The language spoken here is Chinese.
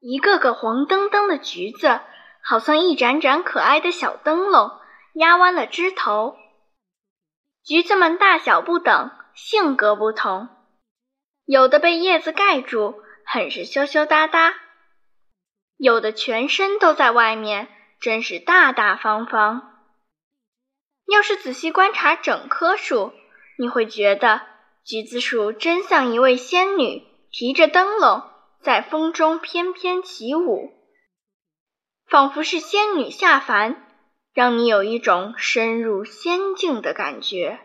一个个黄澄澄的橘子，好像一盏盏可爱的小灯笼，压弯了枝头。橘子们大小不等，性格不同，有的被叶子盖住，很是羞羞答答；有的全身都在外面，真是大大方方。要是仔细观察整棵树，你会觉得橘子树真像一位仙女，提着灯笼在风中翩翩起舞，仿佛是仙女下凡，让你有一种深入仙境的感觉。